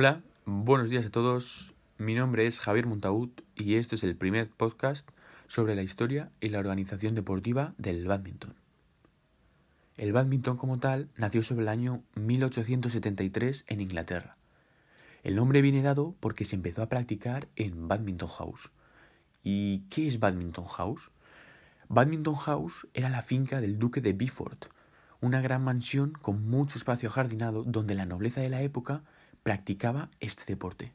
Hola, buenos días a todos. Mi nombre es Javier Montagut y este es el primer podcast sobre la historia y la organización deportiva del badminton. El badminton como tal nació sobre el año 1873 en Inglaterra. El nombre viene dado porque se empezó a practicar en Badminton House. ¿Y qué es Badminton House? Badminton House era la finca del duque de Beaufort, una gran mansión con mucho espacio jardinado donde la nobleza de la época practicaba este deporte.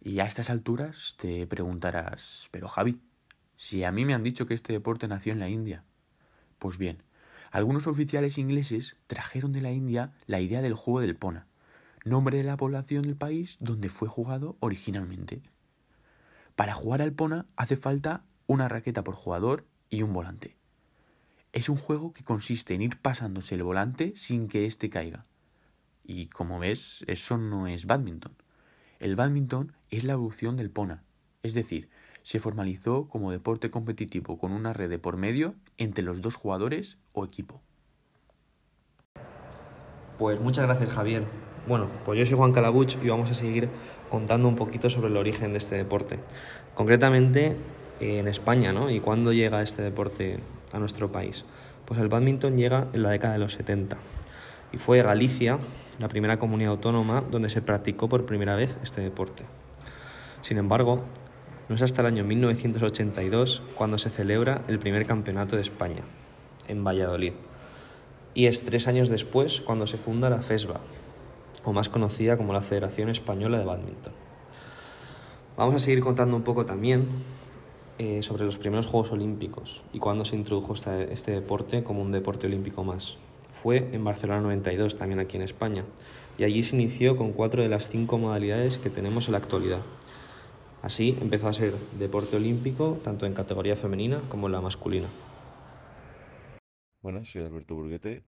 Y a estas alturas te preguntarás, pero Javi, si a mí me han dicho que este deporte nació en la India. Pues bien, algunos oficiales ingleses trajeron de la India la idea del juego del Pona, nombre de la población del país donde fue jugado originalmente. Para jugar al Pona hace falta una raqueta por jugador y un volante. Es un juego que consiste en ir pasándose el volante sin que éste caiga. Y como ves, eso no es badminton. El badminton es la evolución del Pona, es decir, se formalizó como deporte competitivo con una red de por medio entre los dos jugadores o equipo. Pues muchas gracias Javier. Bueno, pues yo soy Juan Calabuch y vamos a seguir contando un poquito sobre el origen de este deporte. Concretamente en España, ¿no? ¿Y cuándo llega este deporte a nuestro país? Pues el badminton llega en la década de los 70 y fue Galicia la primera comunidad autónoma donde se practicó por primera vez este deporte. Sin embargo, no es hasta el año 1982 cuando se celebra el primer campeonato de España, en Valladolid. Y es tres años después cuando se funda la FESBA, o más conocida como la Federación Española de Badminton. Vamos a seguir contando un poco también eh, sobre los primeros Juegos Olímpicos y cuándo se introdujo este, este deporte como un deporte olímpico más. Fue en Barcelona 92, también aquí en España, y allí se inició con cuatro de las cinco modalidades que tenemos en la actualidad. Así empezó a ser deporte olímpico tanto en categoría femenina como en la masculina. Bueno, soy Alberto Burguete.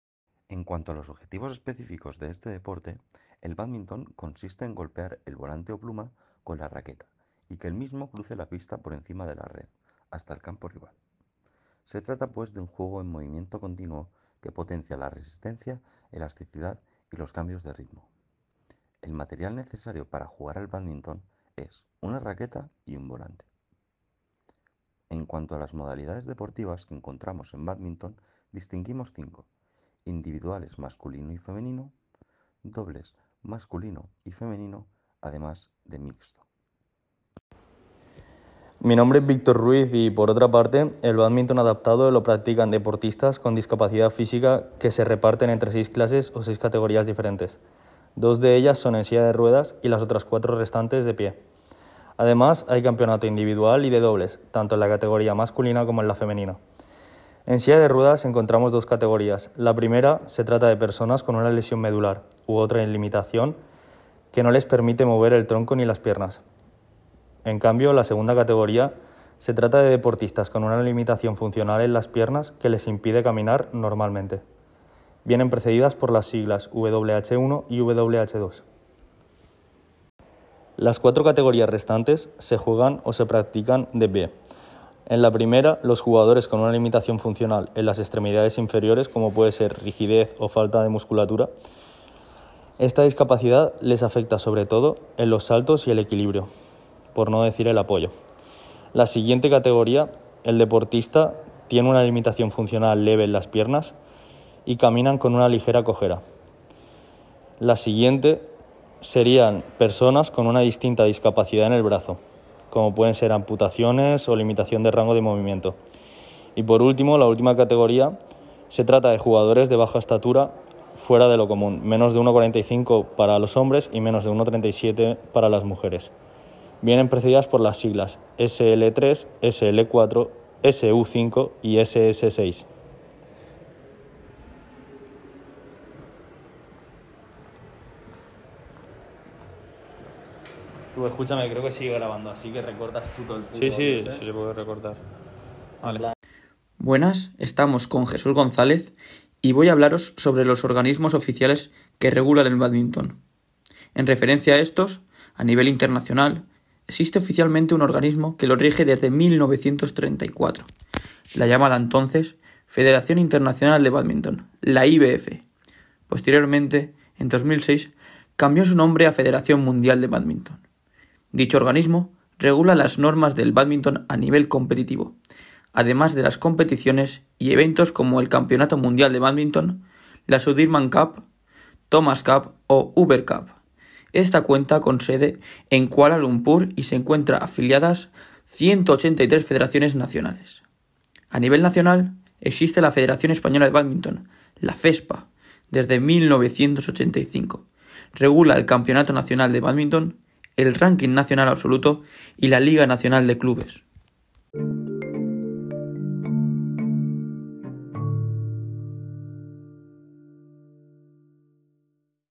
En cuanto a los objetivos específicos de este deporte, el badminton consiste en golpear el volante o pluma con la raqueta y que el mismo cruce la pista por encima de la red, hasta el campo rival. Se trata pues de un juego en movimiento continuo que potencia la resistencia, elasticidad y los cambios de ritmo. El material necesario para jugar al badminton es una raqueta y un volante. En cuanto a las modalidades deportivas que encontramos en badminton, distinguimos cinco, individuales masculino y femenino, dobles masculino y femenino, además de mixto. Mi nombre es Víctor Ruiz y por otra parte, el badminton adaptado lo practican deportistas con discapacidad física que se reparten entre seis clases o seis categorías diferentes. Dos de ellas son en silla de ruedas y las otras cuatro restantes de pie. Además, hay campeonato individual y de dobles, tanto en la categoría masculina como en la femenina. En silla de ruedas encontramos dos categorías. La primera se trata de personas con una lesión medular u otra en limitación que no les permite mover el tronco ni las piernas. En cambio, la segunda categoría se trata de deportistas con una limitación funcional en las piernas que les impide caminar normalmente. Vienen precedidas por las siglas WH1 y WH2. Las cuatro categorías restantes se juegan o se practican de pie. En la primera, los jugadores con una limitación funcional en las extremidades inferiores, como puede ser rigidez o falta de musculatura, esta discapacidad les afecta sobre todo en los saltos y el equilibrio, por no decir el apoyo. La siguiente categoría, el deportista tiene una limitación funcional leve en las piernas y caminan con una ligera cojera. La siguiente serían personas con una distinta discapacidad en el brazo, como pueden ser amputaciones o limitación de rango de movimiento. Y por último, la última categoría, se trata de jugadores de baja estatura fuera de lo común, menos de 1,45 para los hombres y menos de 1,37 para las mujeres vienen precedidas por las siglas SL3, SL4, SU5 y SS6. Tú escúchame, creo que sigue grabando, así que recortas tú todo el puto Sí, sí, ¿eh? sí le puedo recortar. Vale. Buenas, estamos con Jesús González y voy a hablaros sobre los organismos oficiales que regulan el badminton. En referencia a estos, a nivel internacional, existe oficialmente un organismo que lo rige desde 1934, la llamada entonces Federación Internacional de Badminton, la IBF. Posteriormente, en 2006, cambió su nombre a Federación Mundial de Badminton. Dicho organismo regula las normas del badminton a nivel competitivo, además de las competiciones y eventos como el Campeonato Mundial de Badminton, la Sudirman Cup, Thomas Cup o Uber Cup. Esta cuenta con sede en Kuala Lumpur y se encuentra afiliadas 183 federaciones nacionales. A nivel nacional existe la Federación Española de Badminton, la FESPA, desde 1985. Regula el Campeonato Nacional de Badminton, el ranking nacional absoluto y la Liga Nacional de Clubes.